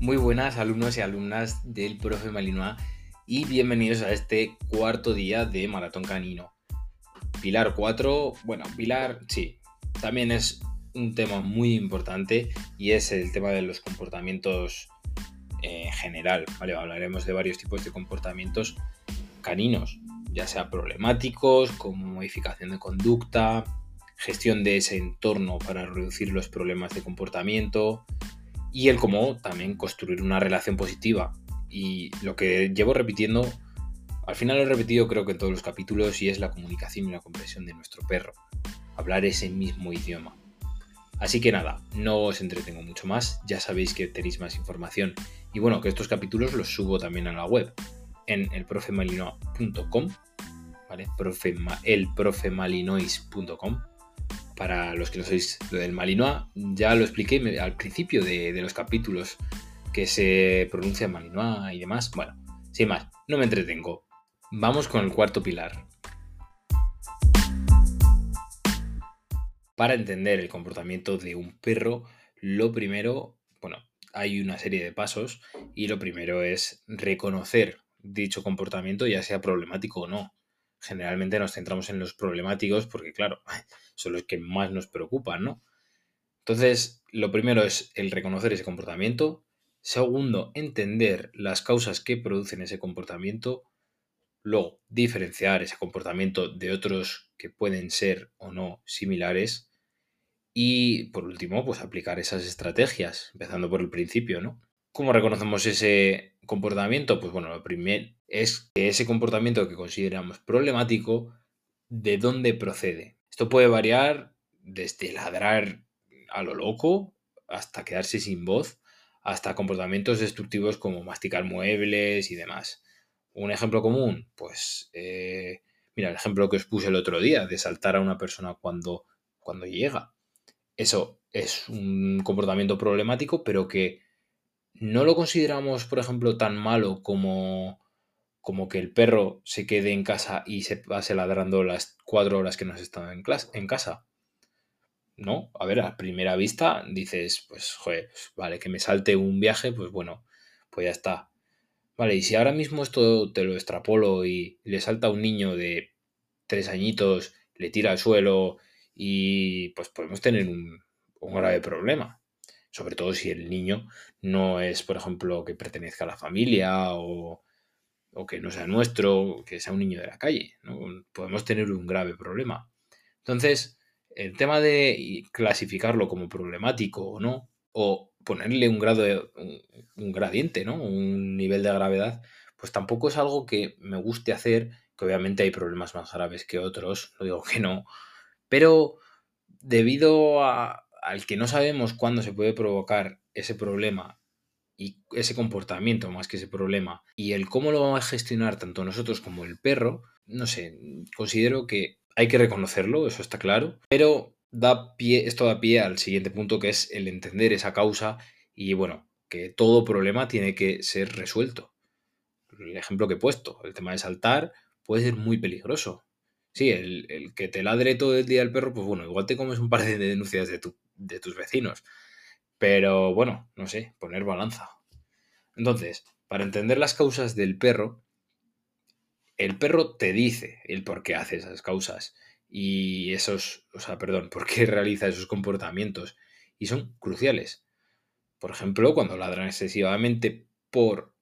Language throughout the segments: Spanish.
Muy buenas alumnos y alumnas del profe Malinois y bienvenidos a este cuarto día de Maratón Canino. Pilar 4, bueno, Pilar sí, también es un tema muy importante y es el tema de los comportamientos en general, ¿vale? Hablaremos de varios tipos de comportamientos caninos, ya sea problemáticos, como modificación de conducta, gestión de ese entorno para reducir los problemas de comportamiento, y el cómo también construir una relación positiva. Y lo que llevo repitiendo, al final lo he repetido creo que en todos los capítulos, y es la comunicación y la comprensión de nuestro perro. Hablar ese mismo idioma. Así que nada, no os entretengo mucho más, ya sabéis que tenéis más información. Y bueno, que estos capítulos los subo también a la web, en elprofemalinois.com, ¿vale? elprofemalinois.com para los que no sois del Malinois, ya lo expliqué al principio de, los capítulos que se pronuncia Malinois y demás. Bueno, sin más, no me entretengo. Vamos con el cuarto pilar. Para entender el comportamiento de un perro, lo primero, bueno, hay una serie de pasos y lo primero es reconocer dicho comportamiento, ya sea problemático o no generalmente nos centramos en los problemáticos porque, claro, son los que más nos preocupan, ¿no? Entonces, lo primero es el reconocer ese comportamiento. Segundo, entender las causas que producen ese comportamiento. Luego, diferenciar ese comportamiento de otros que pueden ser o no similares. Y por último, pues aplicar esas estrategias, empezando por el principio, ¿no? ¿Cómo reconocemos ese comportamiento? Pues bueno, lo primero es que ese comportamiento que consideramos problemático, ¿de dónde procede? Esto puede variar desde ladrar a lo loco hasta quedarse sin voz, hasta comportamientos destructivos como masticar muebles y demás. Un ejemplo común, pues, eh, mira, el ejemplo que os puse el otro día, de saltar a una persona cuando, cuando llega. Eso es un comportamiento problemático, pero que no lo consideramos, por ejemplo, tan malo como, como que el perro se quede en casa y se pase ladrando las cuatro horas que nos están en, en casa. ¿No? A ver, a primera vista dices, pues, joder, pues, vale, que me salte un viaje, pues bueno, pues ya está. Vale, y si ahora mismo esto te lo extrapolo y le salta un niño de tres añitos, le tira al suelo y pues podemos tener un, un grave problema sobre todo si el niño no es, por ejemplo, que pertenezca a la familia o, que no sea nuestro, que sea un niño de la calle. Podemos tener un grave problema. Entonces, el tema de clasificarlo como problemático o no, o ponerle un grado de, un, gradiente, ¿no? Un nivel de gravedad, pues tampoco es algo que me guste hacer, que obviamente hay problemas más graves que otros, no digo que no, pero debido a, al que no sabemos cuándo se puede provocar ese problema y ese comportamiento más que ese problema y el cómo lo vamos a gestionar tanto nosotros como el perro, no sé, considero que hay que reconocerlo, eso está claro, pero da pie, esto da pie al siguiente punto que es el entender esa causa y bueno, que todo problema tiene que ser resuelto. El ejemplo que he puesto, el tema de saltar puede ser muy peligroso. Sí, el, que te ladre todo el día el perro, pues bueno, igual te comes un par de denuncias de tu de tus vecinos. Pero bueno, no sé, poner balanza. Entonces, para entender las causas del perro, el perro te dice el por qué hace esas causas y esos, o sea, perdón, por qué realiza esos comportamientos y son cruciales. Por ejemplo, cuando ladran excesivamente por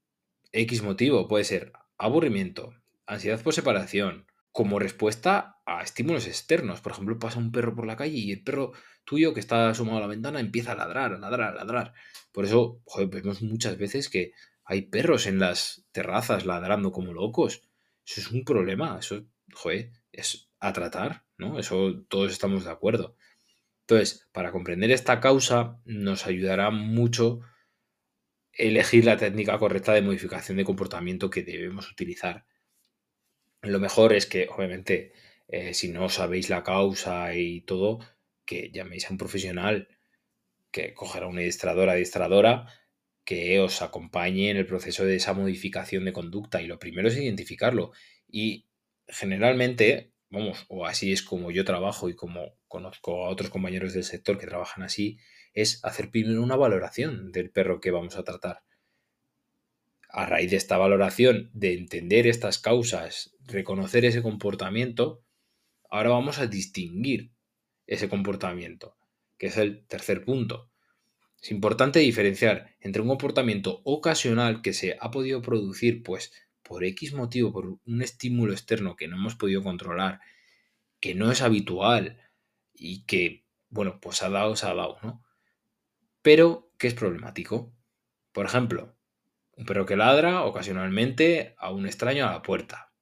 X motivo, puede ser aburrimiento, ansiedad por separación, como respuesta a estímulos externos. Por ejemplo, pasa un perro por la calle y el perro tuyo que está asomado a la ventana empieza a ladrar, a ladrar, a ladrar. Por eso, vemos muchas veces que hay perros en las terrazas ladrando como locos. Eso es un problema, eso, joder, es a tratar, ¿no? Eso todos estamos de acuerdo. Entonces, para comprender esta causa nos ayudará mucho elegir la técnica correcta de modificación de comportamiento que debemos utilizar. Lo mejor es que, obviamente, eh, si no sabéis la causa y todo, que llaméis a un profesional que cogerá una adiestradora, adiestradora, que os acompañe en el proceso de esa modificación de conducta. Y lo primero es identificarlo. Y generalmente, vamos, o así es como yo trabajo y como conozco a otros compañeros del sector que trabajan así, es hacer primero una valoración del perro que vamos a tratar. a raíz de esta valoración, de entender estas causas, reconocer ese comportamiento, ahora vamos a distinguir ese comportamiento, que es el tercer punto. Es importante diferenciar entre un comportamiento ocasional que se ha podido producir, pues, por X motivo, por un estímulo externo que no hemos podido controlar, que no es habitual y que, bueno, pues ha dado, se ha dado, ¿no? Pero que es problemático. Por ejemplo, un perro que ladra ocasionalmente a un extraño a la puerta.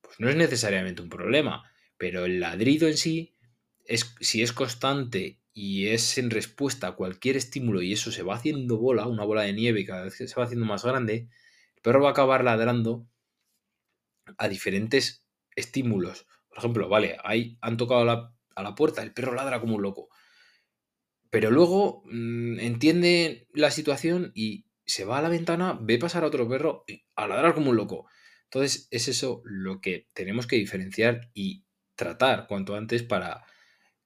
Pues no es necesariamente un problema, pero el ladrido en sí, es, si es constante y es en respuesta a cualquier estímulo y eso se va haciendo bola, una bola de nieve cada vez se va haciendo más grande, el perro va a acabar ladrando a diferentes estímulos. Por ejemplo, vale, ahí han tocado a la puerta, el perro ladra como un loco. Pero luego mm, entiende la situación y se va a la ventana, ve pasar a otro perro a ladrar como un loco. Entonces es eso lo que tenemos que diferenciar y tratar cuanto antes para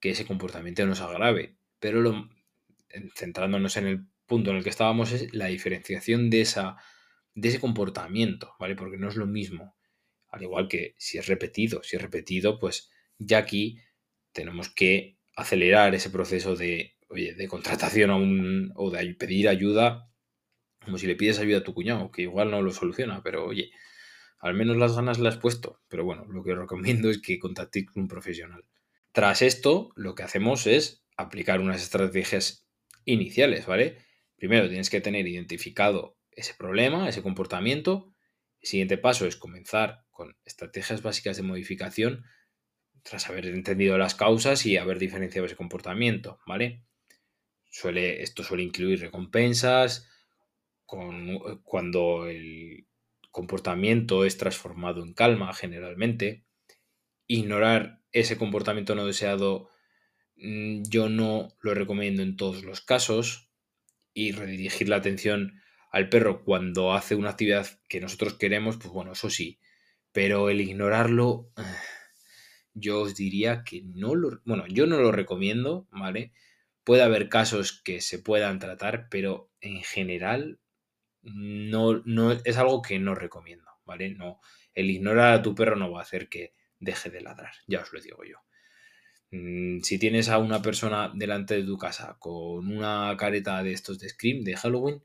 que ese comportamiento no se agrave. Pero centrándonos en el punto en el que estábamos es la diferenciación de, esa, de ese comportamiento, ¿vale? Porque no es lo mismo. Al igual que si es repetido, si es repetido, pues ya aquí tenemos que acelerar ese proceso de, de contratación o de pedir ayuda como si le pides ayuda a tu cuñado, que igual no lo soluciona, pero oye, al menos las ganas las has puesto. Pero bueno, lo que os recomiendo es que contactéis con un profesional. Tras esto, lo que hacemos es aplicar unas estrategias iniciales, ¿vale? Primero tienes que tener identificado ese problema, ese comportamiento. El siguiente paso es comenzar con estrategias básicas de modificación tras haber entendido las causas y haber diferenciado ese comportamiento, ¿vale? Suele, esto suele incluir recompensas, eh, cuando el comportamiento es transformado en calma generalmente. Ignorar ese comportamiento no deseado mm, yo no lo recomiendo en todos los casos y redirigir la atención al perro cuando hace una actividad que nosotros queremos, pues bueno, eso sí, pero el ignorarlo yo os diría que no lo, bueno, yo no lo recomiendo, ¿vale? Puede haber casos que se puedan tratar, pero en general no, no es algo que no recomiendo, ¿vale? No, el ignorar a tu perro no va a hacer que deje de ladrar, ya os lo digo yo. Mm, si tienes a una persona delante de tu casa con una careta de estos de Scream, de Halloween,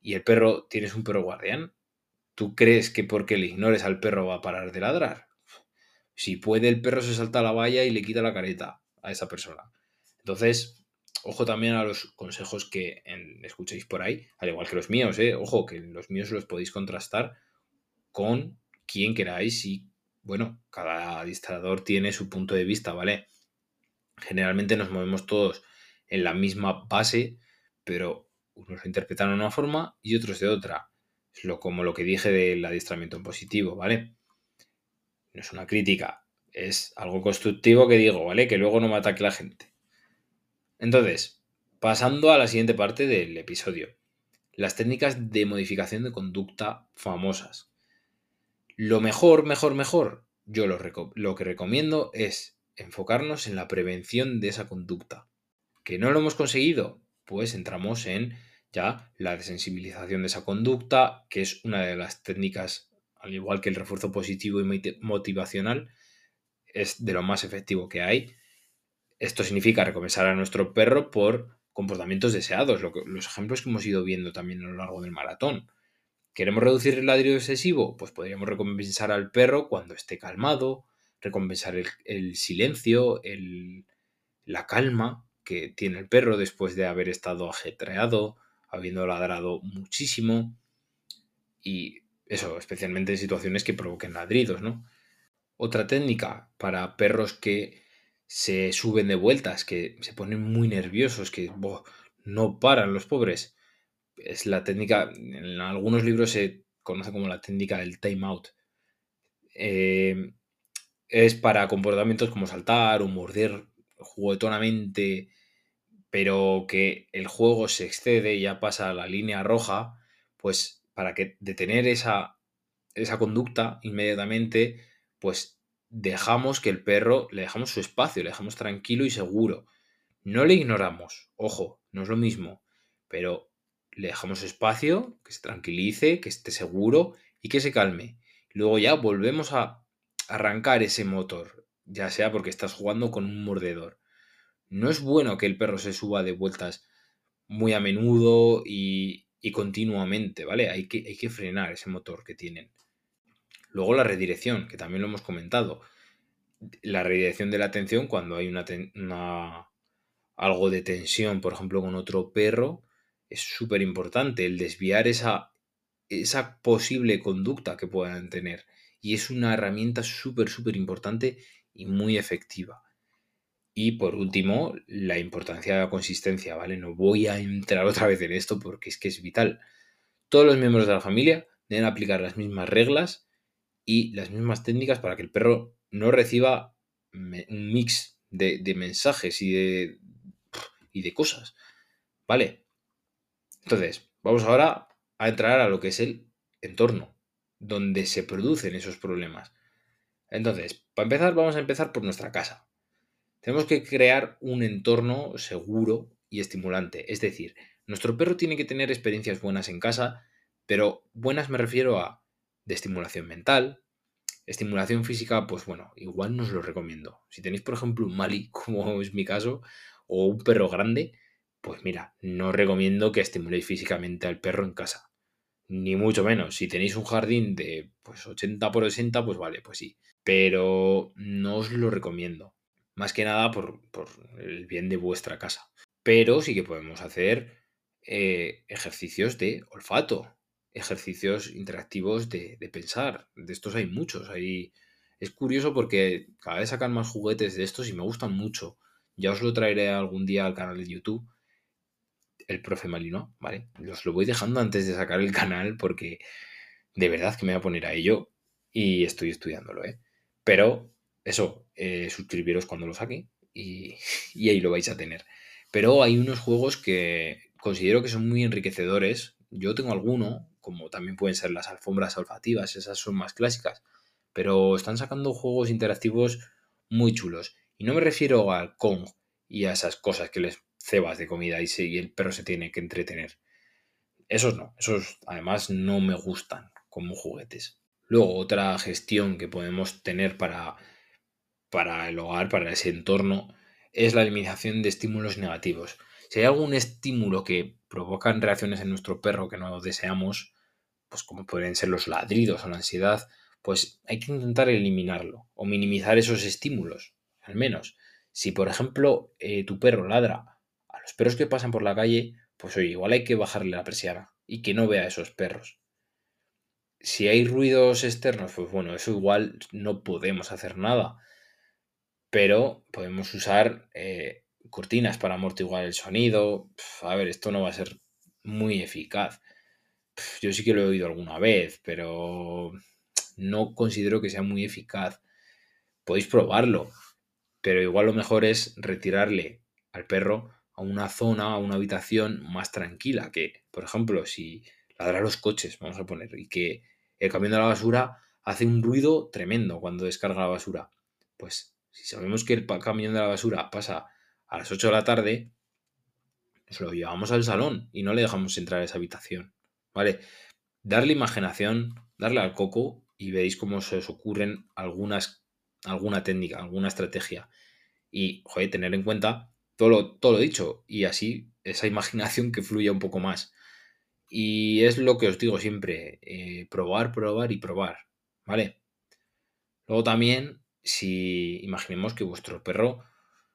y el perro, tienes un perro guardián, ¿tú crees que porque le ignores al perro va a parar de ladrar? Si puede, el perro se salta a la valla y le quita la careta a esa persona. Entonces, Ojo también a los consejos que escuchéis por ahí, al igual que los míos, ¿eh? Ojo, que los míos los podéis contrastar con quien queráis y, bueno, cada administrador tiene su punto de vista, ¿vale? Generalmente nos movemos todos en la misma base, pero unos lo interpretan de una forma y otros de otra. Es lo, como lo que dije del adiestramiento en positivo, ¿vale? No es una crítica, es algo constructivo que digo, ¿vale? Que luego no me ataque la gente. Entonces, pasando a la siguiente parte del episodio. Las técnicas de modificación de conducta famosas. Lo mejor, mejor, mejor, yo lo, lo, que recomiendo es enfocarnos en la prevención de esa conducta. ¿Que no lo hemos conseguido? Pues entramos en ya la desensibilización de esa conducta, que es una de las técnicas, al igual que el refuerzo positivo y motivacional, es de lo más efectivo que hay esto significa recompensar a nuestro perro por comportamientos deseados, los ejemplos que hemos ido viendo también a lo largo del maratón. ¿Queremos reducir el ladrido excesivo? Pues podríamos recompensar al perro cuando esté calmado, recompensar el, silencio, la calma que tiene el perro después de haber estado ajetreado, habiendo ladrado muchísimo. Y eso, especialmente en situaciones que provoquen ladridos, ¿no? Otra técnica para perros que se suben de vueltas, que se ponen muy nerviosos, que no paran los pobres. Es la técnica, en algunos libros se conoce como la técnica del time out. Em, es para comportamientos como saltar o morder juguetonamente, pero que el juego se excede y ya pasa a la línea roja, pues para que detener esa, esa conducta inmediatamente, pues dejamos que el perro, le dejamos su espacio, le dejamos tranquilo y seguro. No le ignoramos, ojo, no es lo mismo, pero le dejamos espacio, que se tranquilice, que esté seguro y que se calme. Luego ya volvemos a arrancar ese motor, ya sea porque estás jugando con un mordedor. No es bueno que el perro se suba de vueltas muy a menudo y, continuamente, ¿vale? Hay que, hay que frenar ese motor que tienen. Luego la redirección, que también lo hemos comentado. La redirección de la atención cuando hay una algo de tensión, por ejemplo, con otro perro, es súper importante el desviar esa, esa posible conducta que puedan tener. Y es una herramienta súper, súper importante y muy efectiva. Y por último, la importancia de la consistencia, ¿vale? No voy a entrar otra vez en esto porque es que es vital. Todos los miembros de la familia deben aplicar las mismas reglas y las mismas técnicas para que el perro no reciba un mix de, de mensajes y de, y de cosas. ¿Vale? Entonces, vamos ahora a entrar a lo que es el entorno, donde se producen esos problemas. Entonces, para empezar, vamos a empezar por nuestra casa. Tenemos que crear un entorno seguro y estimulante. Es decir, nuestro perro tiene que tener experiencias buenas en casa, pero buenas me refiero a de estimulación mental, estimulación física, pues bueno, igual no os lo recomiendo. Si tenéis, por ejemplo, un Mali, como es mi caso, o un perro grande, pues mira, no recomiendo que estimuléis físicamente al perro en casa. Ni mucho menos. Si tenéis un jardín de pues 80 por 80, pues vale, pues sí. Pero no os lo recomiendo. Más que nada por, el bien de vuestra casa. Pero sí que podemos hacer eh, ejercicios de olfato, ejercicios interactivos de, pensar. De estos hay muchos. Hay... Es curioso porque cada vez sacan más juguetes de estos y me gustan mucho. Ya os lo traeré algún día al canal de YouTube. El profe Malino, ¿vale? Os lo voy dejando antes de sacar el canal porque de verdad que me voy a poner a ello y estoy estudiándolo, ¿eh? Pero eso, eh, suscribiros cuando lo saque y, ahí lo vais a tener. Pero hay unos juegos que considero que son muy enriquecedores. Yo tengo alguno, como también pueden ser las alfombras olfativas, esas son más clásicas. Pero están sacando juegos interactivos muy chulos. Y no me refiero al Kong y a esas cosas que les cebas de comida y, el perro se tiene que entretener. Esos no, esos además no me gustan como juguetes. Luego, otra gestión que podemos tener para para el hogar, para ese entorno, es la eliminación de estímulos negativos. Si hay algún estímulo que provocan reacciones en nuestro perro que no deseamos, pues como pueden ser los ladridos o la ansiedad, pues hay que intentar eliminarlo o minimizar esos estímulos, al menos. Si, por ejemplo, eh, tu perro ladra los perros que pasan por la calle, pues oye, igual hay que bajarle la persiana y que no vea a esos perros. Si hay ruidos externos, pues bueno, eso igual no podemos hacer nada pero podemos usar eh, cortinas para amortiguar el sonido. a ver, esto no va a ser muy eficaz. yo sí que lo he oído alguna vez, pero no considero que sea muy eficaz. Podéis probarlo, pero igual lo mejor es retirarle al perro a una zona, a una habitación más tranquila, que, por ejemplo, si ladra los coches, vamos a poner, y que el camión de la basura hace un ruido tremendo cuando descarga la basura, pues si sabemos que el camión de la basura pasa a las 8 de la tarde, nos lo llevamos al salón y no le dejamos entrar a esa habitación. ¿Vale? Darle imaginación, darle al coco y veis cómo se os ocurren algunas, alguna técnica, alguna estrategia. Y, joder, tener en cuenta todo lo, todo lo dicho y así esa imaginación que fluya un poco más. Y es lo que os digo siempre, eh, probar, probar y probar, ¿vale? Luego también si imaginemos que vuestro perro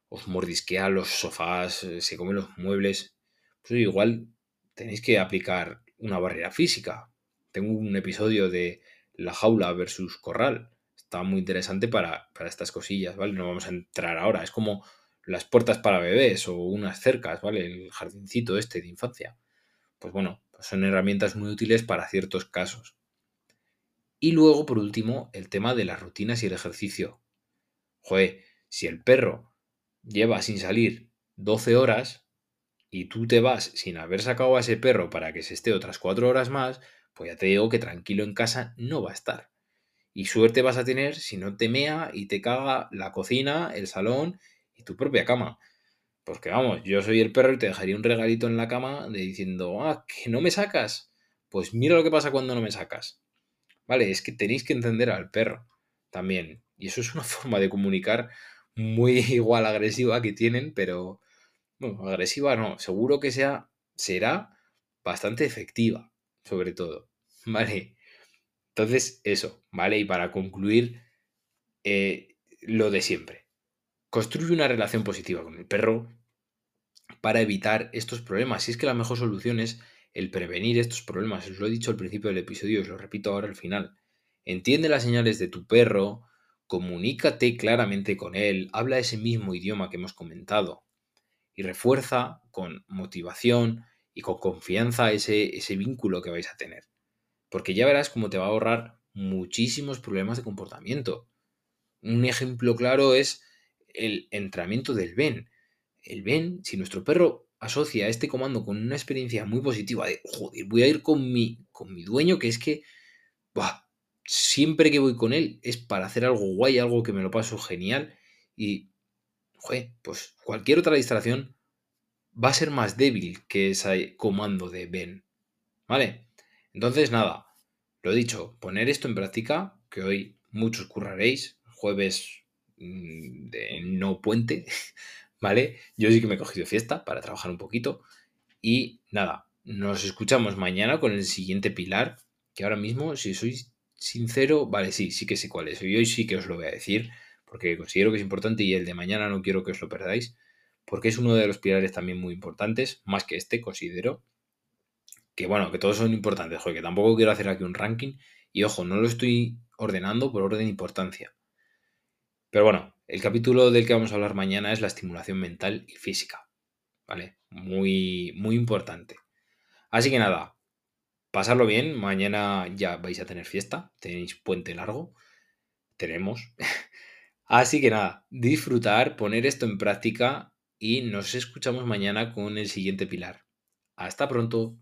os mordisquea los sofás, eh, se come los muebles, pues igual tenéis que aplicar una barrera física. Tengo un episodio de la jaula versus corral. Está muy interesante para, estas cosillas, ¿vale? No vamos a entrar ahora. Es como las puertas para bebés o unas cercas, ¿vale? El jardincito este de infancia. Pues bueno, pues son herramientas muy útiles para ciertos casos. Y luego, por último, el tema de las rutinas y el ejercicio. Joder, si el perro lleva sin salir 12 horas y tú te vas sin haber sacado a ese perro para que se esté otras 4 horas más, pues ya te digo que tranquilo en casa no va a estar. Y suerte vas a tener si no te mea y te caga la cocina, el salón tu propia cama. Porque vamos, yo soy el perro y te dejaría un regalito en la cama de diciendo, ah, que no me sacas. Pues mira lo que pasa cuando no me sacas. Vale, es que tenéis que entender al perro también. Y eso es una forma de comunicar muy igual agresiva que tienen, pero bueno, agresiva no, seguro que sea, será bastante efectiva, sobre todo. Vale. Entonces, eso, ¿vale? Y para concluir, eh, lo de siempre. Construye una relación positiva con el perro para evitar estos problemas. Si es que la mejor solución es el prevenir estos problemas. Os lo he dicho al principio del episodio, os lo repito ahora al final. Entiende las señales de tu perro, comunícate claramente con él, habla ese mismo idioma que hemos comentado y refuerza con motivación y con confianza ese, ese vínculo que vais a tener. Porque ya verás cómo te va a ahorrar muchísimos problemas de comportamiento. Un ejemplo claro es el entrenamiento del Ben. El Ben, si nuestro perro asocia este comando con una experiencia muy positiva de, joder, voy a ir con mi, con mi dueño, que es que, siempre que voy con él es para hacer algo guay, algo que me lo paso genial y, joder, pues cualquier otra distracción va a ser más débil que ese comando de Ben. ¿Vale? Entonces, nada, lo dicho, poner esto en práctica, que hoy muchos curraréis, jueves de no puente, ¿vale? Yo sí que me he cogido fiesta para trabajar un poquito. Y nada, nos escuchamos mañana con el siguiente pilar, que ahora mismo, si sois sincero, vale, sí, sí que sé cuál es. Y hoy sí que os lo voy a decir, porque considero que es importante y el de mañana no quiero que os lo perdáis, porque es uno de los pilares también muy importantes, más que este, considero. Que bueno, que todos son importantes, joder, que tampoco quiero hacer aquí un ranking. Y ojo, no lo estoy ordenando por orden de importancia. Pero bueno, el capítulo del que vamos a hablar mañana es la estimulación mental y física. ¿Vale? Muy, muy importante. Así que nada, pasarlo bien. Mañana ya vais a tener fiesta. Tenéis puente largo. Tenemos. Así que nada, disfrutar, poner esto en práctica y nos escuchamos mañana con el siguiente pilar. Hasta pronto.